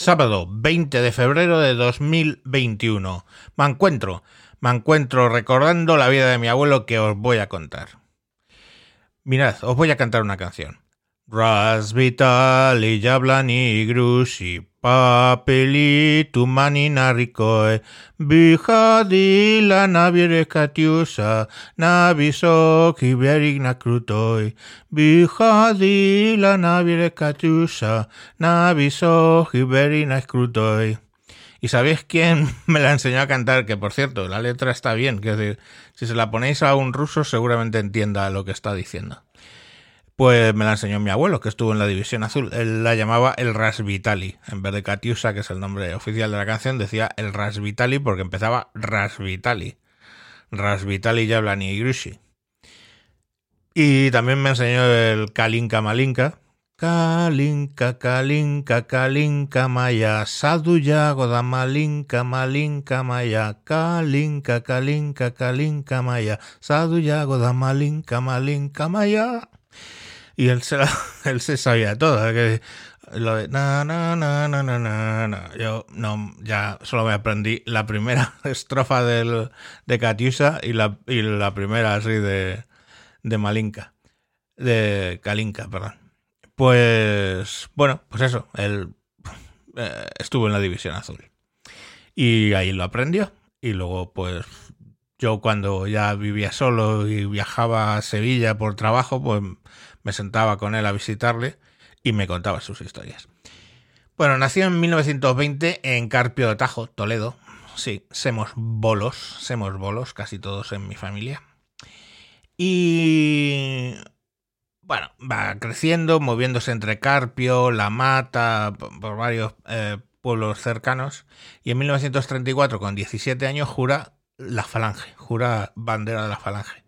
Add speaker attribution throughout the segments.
Speaker 1: Sábado 20 de febrero de 2021. Me encuentro, me encuentro recordando la vida de mi abuelo que os voy a contar. Mirad, os voy a cantar una canción. Rasvitali jablani grushi papeli tumani narikoe bihadi la navire katiusa naviso kiberig nakrutoi bihadi la navire katiusa naviso kiberig nakrutoi ¿Y sabéis quién me la enseñó a cantar? Que por cierto, la letra está bien. Que si se la ponéis a un ruso, seguramente entienda lo que está diciendo. Pues me la enseñó mi abuelo, que estuvo en la División Azul. Él la llamaba el Rasvitali. En vez de Katiusa, que es el nombre oficial de la canción, decía el Rasvitali porque empezaba Rasvitali. Rasvitali Yablani y Grushi. Y también me enseñó el Kalinka Malinka. Kalinka, Kalinka, Kalinka Maya, Saduya, Godamalinka, Malinka Maya, Kalinka, Kalinka, Kalinka Maya, Saduya, Godamalinka, Malinka Maya y él se, él se sabía todo. Que lo de na, na, na, na, na, na, Yo no, ya solo me aprendí la primera estrofa del, de Katiusa y la, y la primera así de, de Malinka. De Kalinka, perdón. Pues, bueno, pues eso, él eh, estuvo en la División Azul. Y ahí lo aprendió. Y luego, pues, yo cuando ya vivía solo y viajaba a Sevilla por trabajo, pues me sentaba con él a visitarle y me contaba sus historias. Bueno, nació en 1920 en Carpio de Tajo, Toledo. Sí, somos bolos, somos bolos, casi todos en mi familia. Y bueno, va creciendo, moviéndose entre Carpio, La Mata, por varios eh, pueblos cercanos. Y en 1934, con 17 años, jura la Falange, jura bandera de la Falange.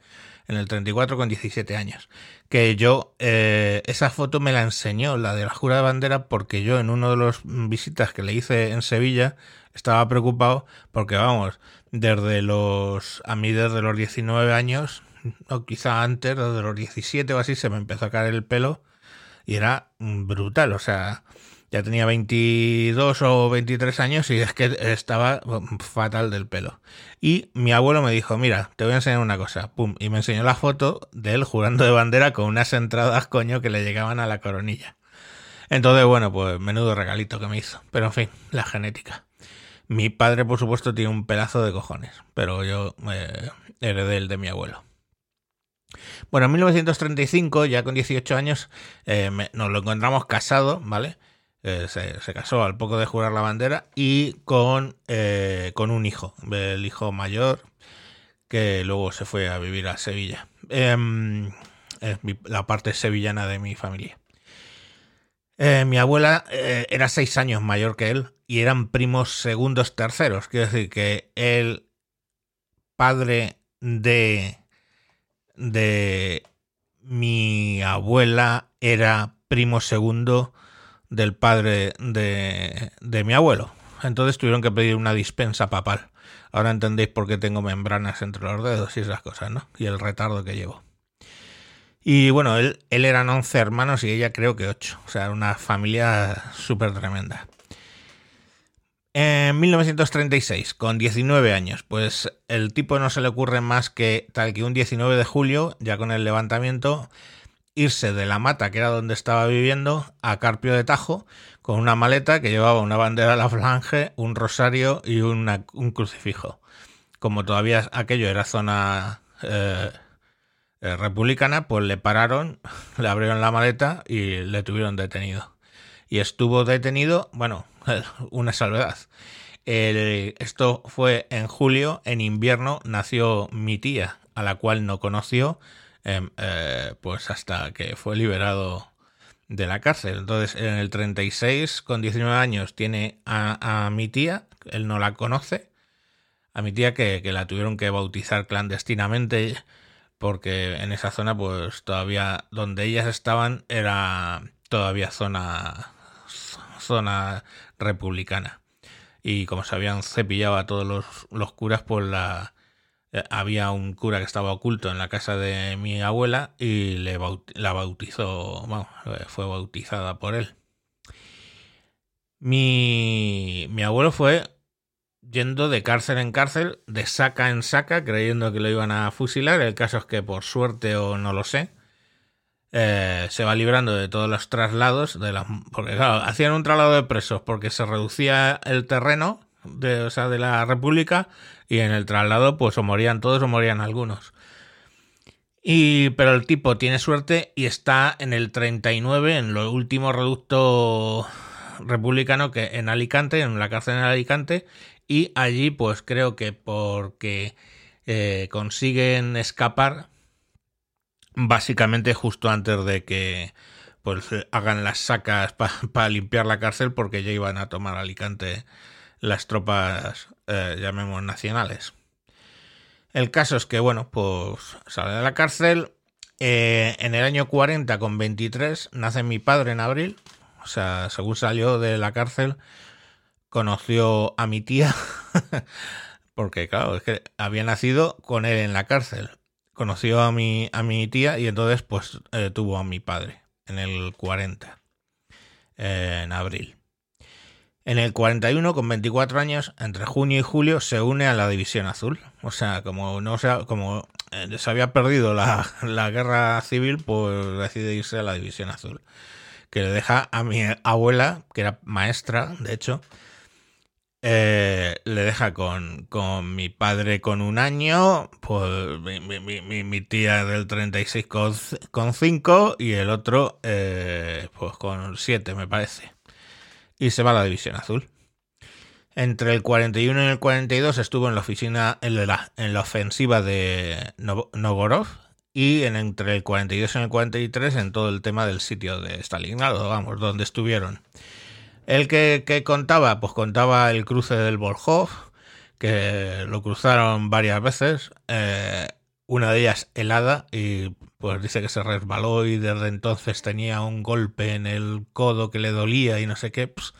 Speaker 1: En el 34, con 17 años. Que yo, eh, esa foto me la enseñó, la de la jura de bandera, porque yo en uno de los visitas que le hice en Sevilla estaba preocupado porque, vamos, desde los, a mí desde los 19 años, o quizá antes, desde los 17 o así, se me empezó a caer el pelo y era brutal, o sea, ya tenía 22 o 23 años y es que estaba fatal del pelo. Y mi abuelo me dijo, mira, te voy a enseñar una cosa. Pum, y me enseñó la foto de él jurando de bandera con unas entradas, coño, que le llegaban a la coronilla. Entonces, bueno, pues menudo regalito que me hizo. Pero en fin, la genética. Mi padre, por supuesto, tiene un pedazo de cojones, pero yo eh, heredé el de mi abuelo. Bueno, en 1935, ya con 18 años, eh, nos lo encontramos casado, ¿vale? Eh, se, casó al poco de jurar la bandera y con, eh, con un hijo, el hijo mayor, que luego se fue a vivir a Sevilla. Em, es la parte sevillana de mi familia. Eh, mi abuela era seis años mayor que él y eran primos segundos terceros. Quiero decir que el padre de, de mi abuela era primo segundo del padre de, de mi abuelo. Entonces tuvieron que pedir una dispensa papal. Ahora entendéis por qué tengo membranas entre los dedos y esas cosas, ¿no? Y el retardo que llevo. Y bueno, él, él eran 11 hermanos y ella creo que 8. O sea, una familia súper tremenda. En 1936, con 19 años, pues el tipo no se le ocurre más que tal que un 19 de julio, ya con el levantamiento, irse de la mata, que era donde estaba viviendo, a Carpio de Tajo, con una maleta que llevaba una bandera a la flange, un rosario y un crucifijo. Como todavía aquello era zona eh, eh, republicana, pues le pararon, le abrieron la maleta y le tuvieron detenido. Y estuvo detenido, bueno, una salvedad. esto fue en julio, en invierno nació mi tía, a la cual no conoció, Em, eh, pues hasta que fue liberado de la cárcel. Entonces, en el 36, con 19 años, tiene a, mi tía, él no la conoce, a mi tía que, la tuvieron que bautizar clandestinamente porque en esa zona, pues todavía, donde ellas estaban, era todavía zona, zona republicana. Y como se habían cepillado a todos los, los curas, pues la, había un cura que estaba oculto en la casa de mi abuela y le la bautizó, bueno, eh, fue bautizada por él. Mi, mi abuelo fue yendo de cárcel en cárcel, de saca en saca, creyendo que lo iban a fusilar. El caso es que por suerte o no lo sé, eh, se va librando de todos los traslados, de las, porque claro, hacían un traslado de presos porque se reducía el terreno de, o sea, de la República y en el traslado pues o morían todos o morían algunos. Y, pero el tipo tiene suerte y está en el 39, en lo último reducto republicano que en Alicante, en la cárcel en Alicante, y allí pues creo que porque eh, consiguen escapar básicamente justo antes de que pues hagan las sacas para limpiar la cárcel porque ya iban a tomar Alicante las tropas eh, llamemos nacionales. El caso es que, bueno, pues sale de la cárcel. Eh, en el año 40, con 23, nace mi padre en abril. O sea, según salió de la cárcel, conoció a mi tía. porque, claro, es que había nacido con él en la cárcel. Conoció a mi, a mi tía y entonces, pues, eh, tuvo a mi padre en el 40, eh, en abril. En el 41, con 24 años, entre junio y julio, se une a la División Azul. O sea, como no sea, como eh, se había perdido la, guerra civil, pues decide irse a la División Azul. Que le deja a mi abuela, que era maestra, de hecho, eh, le deja con, con, mi padre con un año, pues mi, mi, mi, tía del 36 con, con 5 y el otro eh, pues con 7 me parece y se va a la División Azul. Entre el 41 y el 42 estuvo en la oficina en la, en la ofensiva de Novgorod y en, entre el 42 y el 43 en todo el tema del sitio de Stalingrado, vamos, donde estuvieron. El que, contaba, pues contaba el cruce del Volhov, que lo cruzaron varias veces, eh, una de ellas helada y pues dice que se resbaló y desde entonces tenía un golpe en el codo que le dolía y no sé qué. Pues,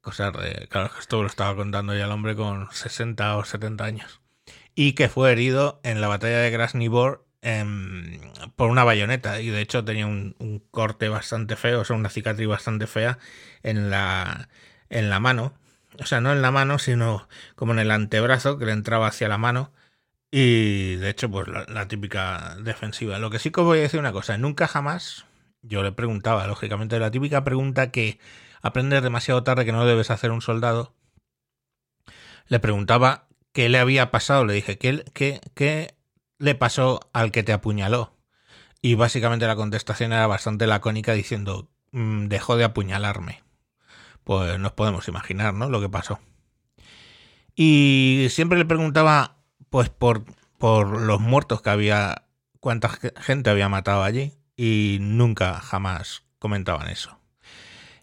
Speaker 1: cosas de... Esto lo estaba contando ya el hombre con 60 o 70 años. Y que fue herido en la batalla de Grasnivor por una bayoneta. Y de hecho tenía un, corte bastante feo, o sea, una cicatriz bastante fea en la, en la mano. O sea, no en la mano, sino como en el antebrazo que le entraba hacia la mano y de hecho, pues la, típica defensiva. Lo que sí que os voy a decir una cosa, nunca jamás yo le preguntaba, lógicamente, la típica pregunta que aprendes demasiado tarde que no debes hacer un soldado. Le preguntaba qué le había pasado, le dije, ¿qué, qué, qué le pasó al que te apuñaló? Y básicamente la contestación era bastante lacónica diciendo, mm, dejó de apuñalarme. Pues nos podemos imaginar, ¿no? Lo que pasó. Y siempre le preguntaba pues por, por los muertos que había, cuánta gente había matado allí y nunca jamás comentaban eso.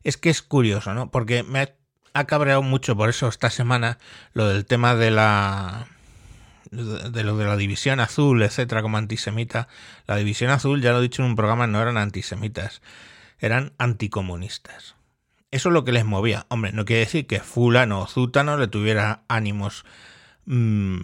Speaker 1: Es que es curioso, ¿no? Porque me ha cabreado mucho por eso esta semana lo del tema de la de lo de la división azul, etcétera, como antisemita. La división azul, ya lo he dicho en un programa, no eran antisemitas, eran anticomunistas. Eso es lo que les movía. Hombre, no quiere decir que fulano o zútano le tuviera ánimos Mm,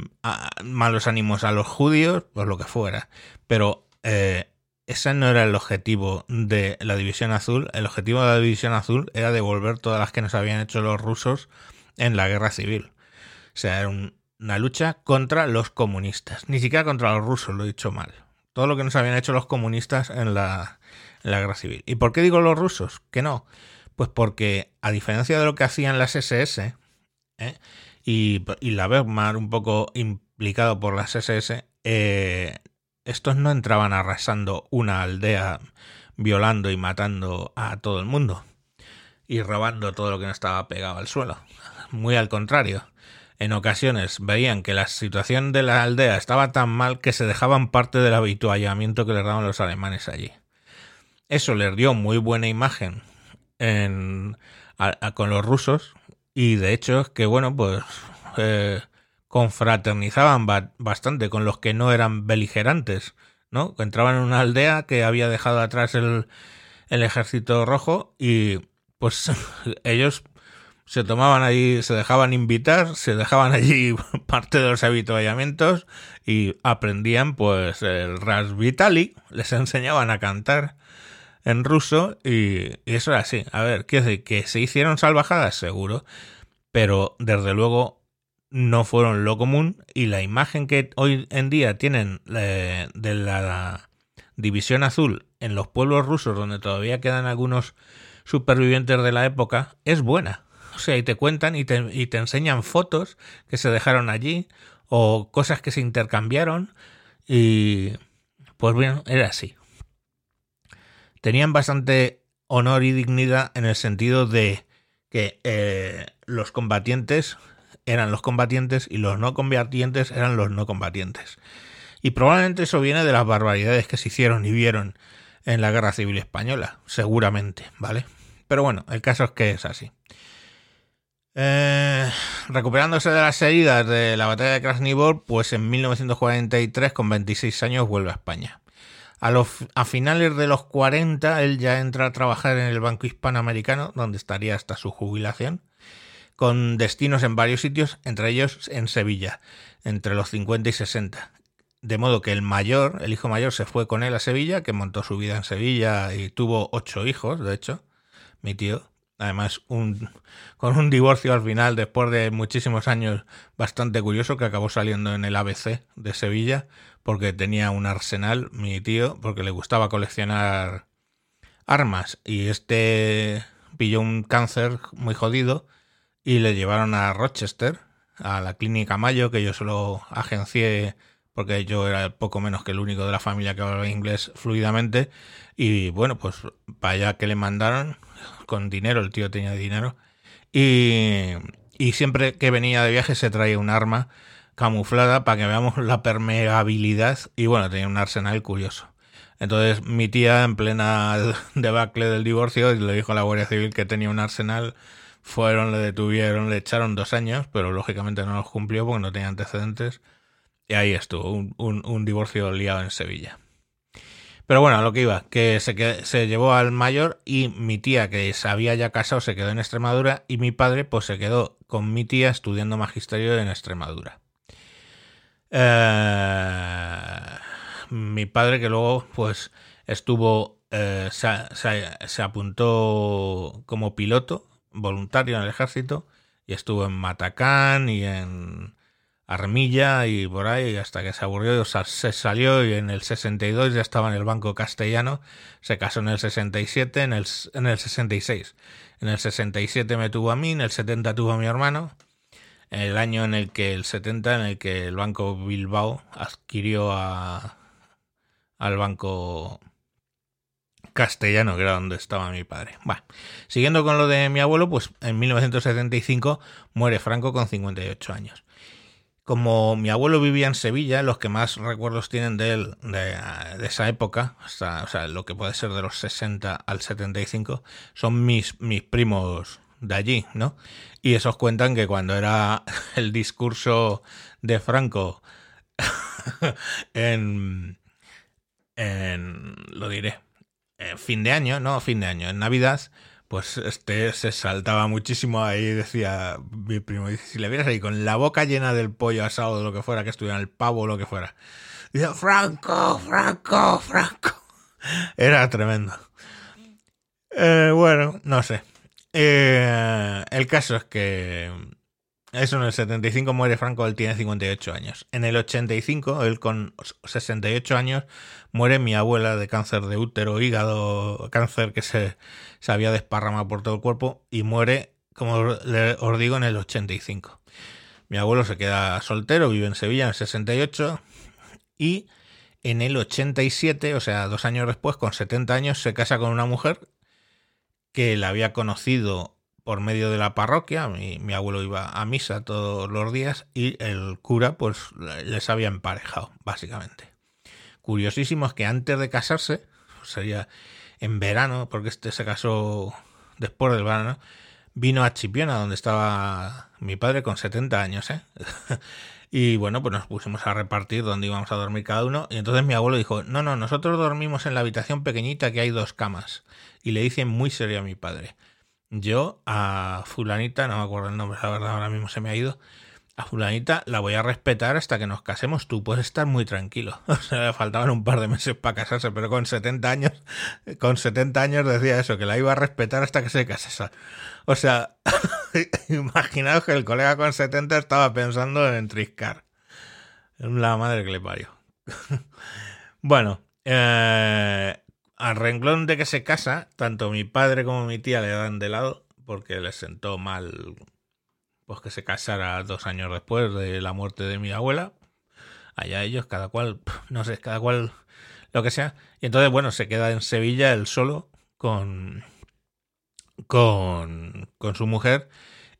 Speaker 1: malos ánimos a los judíos, por lo que fuera. Pero eh, ese no era el objetivo de la División Azul. El objetivo de la División Azul era devolver todas las que nos habían hecho los rusos en la guerra civil. O sea, era una lucha contra los comunistas. Ni siquiera contra los rusos, lo he dicho mal. Todo lo que nos habían hecho los comunistas en la, guerra civil. ¿Y por qué digo los rusos? Que no. Pues porque, a diferencia de lo que hacían las SS, ¿eh? y, la Wehrmacht un poco implicado por las SS, eh, estos no entraban arrasando una aldea, violando y matando a todo el mundo y robando todo lo que no estaba pegado al suelo. Muy al contrario. En ocasiones veían que la situación de la aldea estaba tan mal que se dejaban parte del habituallamiento que les daban los alemanes allí. Eso les dio muy buena imagen con los rusos, y de hecho es que, bueno, pues eh, confraternizaban bastante con los que no eran beligerantes, ¿no? Entraban en una aldea que había dejado atrás el, ejército rojo y pues ellos se tomaban allí, se dejaban invitar, se dejaban allí parte de los habituallamientos y aprendían pues el Ras Vitali, les enseñaban a cantar en ruso y, eso era así. A ver, quiero decir, que se hicieron salvajadas, seguro, pero desde luego no fueron lo común y la imagen que hoy en día tienen eh, de la división azul en los pueblos rusos donde todavía quedan algunos supervivientes de la época es buena. O sea, y te cuentan y te, y te enseñan fotos que se dejaron allí o cosas que se intercambiaron y pues bien, era así. Tenían bastante honor y dignidad en el sentido de que eh, los combatientes eran los combatientes y los no combatientes eran los no combatientes. Y probablemente eso viene de las barbaridades que se hicieron y vieron en la Guerra Civil Española, seguramente, ¿vale? Pero bueno, el caso es que es así. Eh, recuperándose de las heridas de la batalla de Krasnivor, pues en 1943, con 26 años, vuelve a España. A, los, a finales de los 40, él ya entra a trabajar en el Banco Hispanoamericano, donde estaría hasta su jubilación, con destinos en varios sitios, entre ellos en Sevilla, entre los 50 y 60. De modo que el mayor, el hijo mayor, se fue con él a Sevilla, que montó su vida en Sevilla y tuvo ocho hijos, de hecho, mi tío, Además, un, con un divorcio al final, después de muchísimos años, bastante curioso, que acabó saliendo en el ABC de Sevilla, porque tenía un arsenal, mi tío, porque le gustaba coleccionar armas. Y este pilló un cáncer muy jodido y le llevaron a Rochester, a la clínica Mayo, que yo solo agencié porque yo era poco menos que el único de la familia que hablaba inglés fluidamente. Y bueno, pues para allá que le mandaron, con dinero, el tío tenía dinero. Y, y siempre que venía de viaje se traía un arma camuflada para que veamos la permeabilidad. Y bueno, tenía un arsenal curioso. Entonces mi tía, en plena debacle del divorcio, le dijo a la Guardia Civil que tenía un arsenal. Fueron, le detuvieron, le echaron dos años, pero lógicamente no los cumplió porque no tenía antecedentes. Y ahí estuvo, un, un divorcio liado en Sevilla. Pero bueno, a lo que iba, que se, se llevó al mayor y mi tía, que se había ya casado, se quedó en Extremadura y mi padre, pues se quedó con mi tía estudiando magisterio en Extremadura. Eh, mi padre, que luego, pues, estuvo, eh, se apuntó como piloto voluntario en el ejército y estuvo en Matacán y en Armilla y por ahí hasta que se aburrió, se salió y en el 62 ya estaba en el Banco Castellano, se casó en el 67, en el, en el 66. En el 67 me tuvo a mí, en el 70 tuvo a mi hermano, en el año en el que, el 70, en el que el Banco Bilbao adquirió a, al Banco Castellano, que era donde estaba mi padre. Bueno, siguiendo con lo de mi abuelo, pues en 1975 muere Franco con 58 años como mi abuelo vivía en Sevilla, los que más recuerdos tienen de él de, esa época, o sea, lo que puede ser de los 60 al 75, son mis, mis primos de allí, ¿no? Y esos cuentan que cuando era el discurso de Franco en, en, lo diré, fin de año, no, fin de año, en Navidad, pues este se saltaba muchísimo ahí, decía mi primo, si le vieras ahí con la boca llena del pollo asado o lo que fuera, que estuviera el pavo o lo que fuera. Dice, Franco, Franco, Franco. Era tremendo. Eh, bueno, no sé. Eh, el caso es que eso en el 75 muere Franco, él tiene 58 años. En el 85, él con 68 años, muere mi abuela de cáncer de útero, hígado, cáncer que se, se había desparramado por todo el cuerpo y muere, como os digo, en el 85. Mi abuelo se queda soltero, vive en Sevilla en el 68 y en el 87, o sea, dos años después, con 70 años, se casa con una mujer que la había conocido por medio de la parroquia. Mi, abuelo iba a misa todos los días y el cura pues les había emparejado, básicamente. Curiosísimo es que antes de casarse, sería en verano, porque este se casó después del verano, vino a Chipiona, donde estaba mi padre con 70 años, ¿eh? y bueno, pues nos pusimos a repartir dónde íbamos a dormir cada uno. Y entonces mi abuelo dijo, no, no, nosotros dormimos en la habitación pequeñita que hay dos camas. Y le dice muy serio a mi padre, yo a fulanita, no me acuerdo el nombre, la verdad ahora mismo se me ha ido, a fulanita la voy a respetar hasta que nos casemos, tú puedes estar muy tranquilo. O sea, le faltaban un par de meses para casarse, pero con 70 años, con 70 años decía eso, que la iba a respetar hasta que se casase. O sea, imaginaos que el colega con 70 estaba pensando en triscar. La madre que le parió. bueno, eh, al renglón de que se casa, tanto mi padre como mi tía le dan de lado porque les sentó mal pues que se casara dos años después de la muerte de mi abuela. Allá ellos, cada cual, no sé, cada cual lo que sea. Y entonces, bueno, se queda en Sevilla él solo con, con, con su mujer.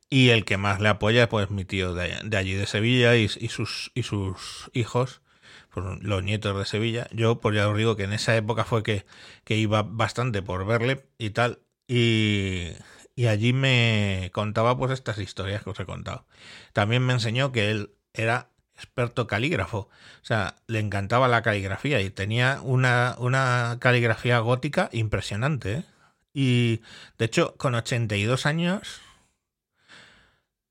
Speaker 1: Y el que más le apoya, pues mi tío de, allí de Sevilla y, sus, y sus hijos, los nietos de Sevilla. Yo, pues ya os digo que en esa época fue que, que iba bastante por verle y tal. Y, y allí me contaba pues estas historias que os he contado. También me enseñó que él era experto calígrafo, o sea, le encantaba la caligrafía y tenía una, una caligrafía gótica impresionante. ¿eh? Y de hecho, con 82 años...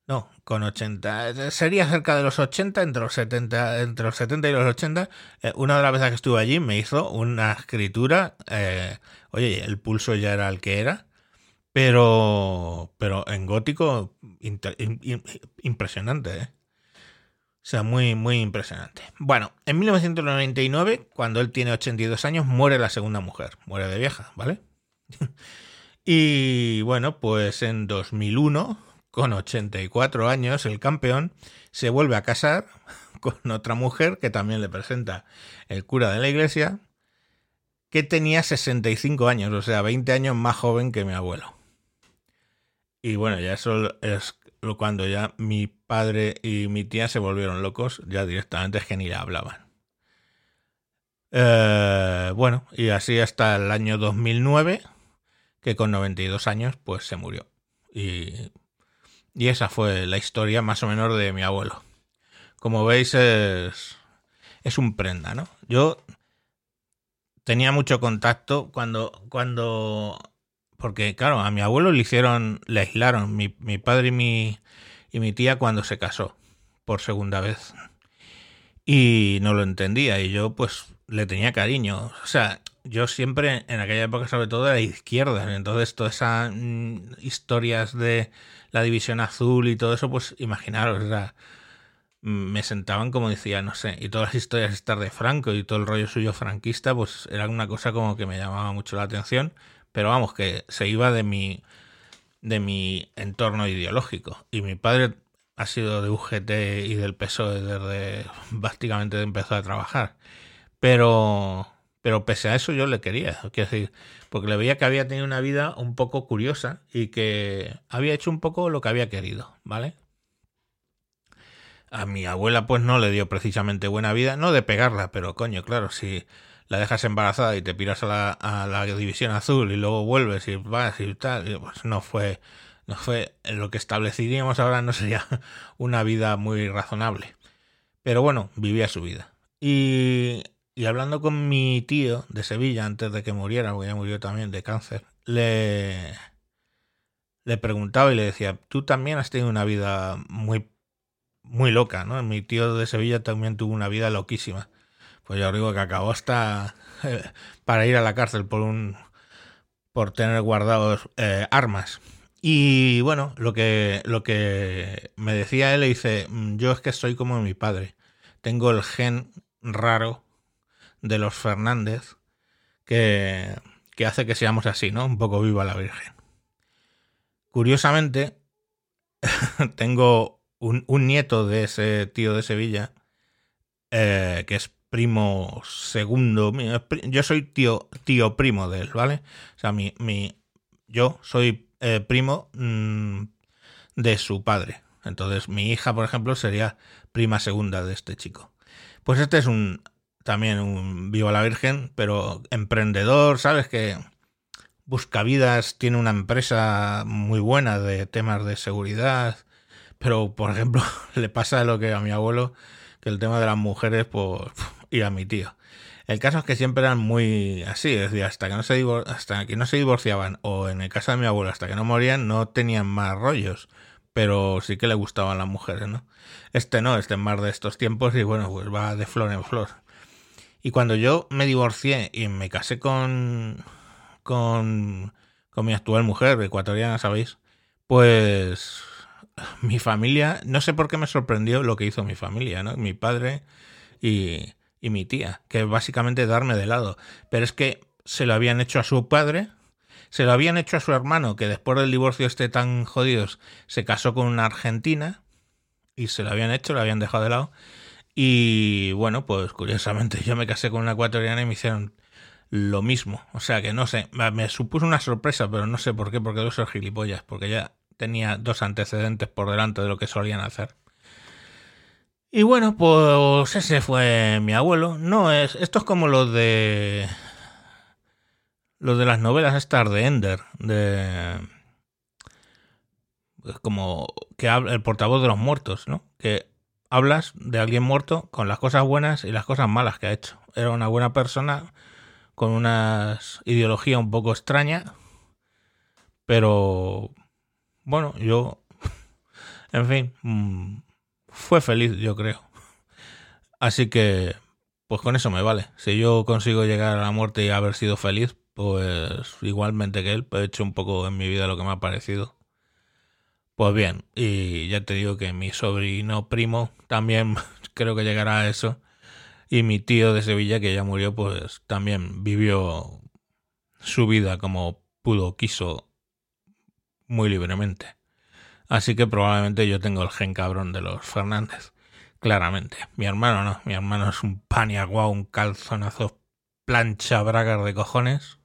Speaker 1: No, con 80. Sería cerca de los 80, entre los 70, entre los 70 y los 80. Eh, una de las veces que estuve allí me hizo una escritura. Eh, oye, el pulso ya era el que era pero, pero en gótico, impresionante, ¿eh? O sea, muy, muy impresionante. Bueno, en 1999, cuando él tiene 82 años, muere la segunda mujer. Muere de vieja, ¿vale? y bueno, pues en 2001, con 84 años, el campeón se vuelve a casar con otra mujer que también le presenta el cura de la iglesia, que tenía 65 años, o sea, 20 años más joven que mi abuelo. Y bueno, ya eso es cuando ya mi padre y mi tía se volvieron locos, ya directamente es que ni le hablaban. Eh, bueno, y así hasta el año 2009, que con 92 años pues se murió. Y, y esa fue la historia más o menos de mi abuelo. Como veis es, es un prenda, ¿no? Yo tenía mucho contacto cuando, cuando porque, claro, a mi abuelo le hicieron, le aislaron, mi, mi padre y mi, y mi tía cuando se casó por segunda vez. Y no lo entendía y yo pues le tenía cariño. O sea, yo siempre, en aquella época sobre todo, de izquierda. Entonces todas esas mm, historias de la división azul y todo eso, pues imaginaros, era, me sentaban como decía, no sé, y todas las historias estar de Franco y todo el rollo suyo franquista, pues era una cosa como que me llamaba mucho la atención pero vamos, que se iba de mi, de mi entorno ideológico. Y mi padre ha sido de UGT y del PSOE desde básicamente empezó a trabajar. Pero, pero pese a eso yo le quería, quiero decir, porque le veía que había tenido una vida un poco curiosa y que había hecho un poco lo que había querido, ¿vale? A mi abuela pues no le dio precisamente buena vida, no de pegarla, pero coño, claro, si la dejas embarazada y te piras a la, la división azul y luego vuelves y vas y tal, pues no fue, no fue lo que estableceríamos ahora no sería una vida muy razonable. Pero bueno, vivía su vida. Y, y hablando con mi tío de Sevilla antes de que muriera, porque ya murió también de cáncer, le, le preguntaba y le decía, tú también has tenido una vida muy, muy loca, ¿no? Mi tío de Sevilla también tuvo una vida loquísima pues ya os digo que acabó hasta para ir a la cárcel por un por tener guardados eh, armas. Y bueno, lo que, lo que me decía él, le dice, mm, yo es que soy como mi padre. Tengo el gen raro de los Fernández que, que hace que seamos así, ¿no? Un poco viva la Virgen. Curiosamente, tengo un, un, nieto de ese tío de Sevilla, eh, que es primo segundo. Yo soy tío, tío primo de él, ¿vale? O sea, mi, mi yo soy eh, primo mm, de su padre. Entonces, mi hija, por ejemplo, sería prima segunda de este chico. Pues este es un también un vivo la Virgen, pero emprendedor, ¿sabes? Que busca vidas, tiene una empresa muy buena de temas de seguridad, pero por ejemplo, le pasa lo que a mi abuelo, que el tema de las mujeres, pues y a mi tío. El caso es que siempre eran muy así, es decir, hasta que no se, hasta que no se divorciaban, o en el caso de mi abuelo, hasta que no morían, no tenían más rollos, pero sí que le gustaban las mujeres, ¿no? Este no, este es más de estos tiempos y bueno, pues va de flor en flor. Y cuando yo me divorcié y me casé con, con, mi actual mujer, ecuatoriana, ¿sabéis? Pues mi familia, no sé por qué me sorprendió lo que hizo mi familia, ¿no? Mi padre y, y mi tía, que básicamente darme de lado. Pero es que se lo habían hecho a su padre, se lo habían hecho a su hermano, que después del divorcio este tan jodidos se casó con una argentina y se lo habían hecho, lo habían dejado de lado. Y bueno, pues curiosamente yo me casé con una ecuatoriana y me hicieron lo mismo. O sea que no sé, me supuso una sorpresa, pero no sé por qué, porque debo ser gilipollas, porque ya tenía dos antecedentes por delante de lo que solían hacer. Y bueno, pues ese fue mi abuelo. No es. Esto es como lo de. Lo de las novelas estas de Ender. De. Como que habla el portavoz de los muertos, ¿no? Que hablas de alguien muerto con las cosas buenas y las cosas malas que ha hecho. Era una buena persona con una ideología un poco extraña. Pero. Bueno, yo. En fin. Mm, fue feliz, yo creo. Así que, pues con eso me vale. Si yo consigo llegar a la muerte y haber sido feliz, pues igualmente que él, he hecho un poco en mi vida lo que me ha parecido. Pues bien, y ya te digo que mi sobrino primo también creo que llegará a eso. Y mi tío de Sevilla, que ya murió, pues también vivió su vida como pudo, quiso, muy libremente. Así que probablemente yo tengo el gen cabrón de los Fernández. Claramente. Mi hermano no. Mi hermano es un paniagua, un calzonazo plancha bragas de cojones.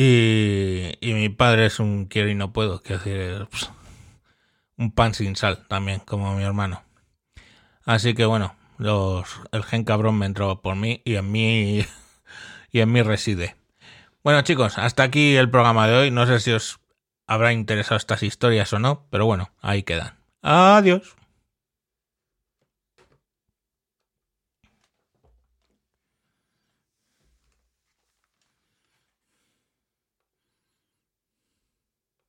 Speaker 1: Y, mi padre es un quiero y no puedo. Quiero decir, un pan sin sal también, como mi hermano. Así que bueno, los, el gen cabrón me entró por mí y en mí y en mí reside. Bueno chicos, hasta aquí el programa de hoy. No sé si os habrá interesado estas historias o no, pero bueno, ahí quedan. Adiós.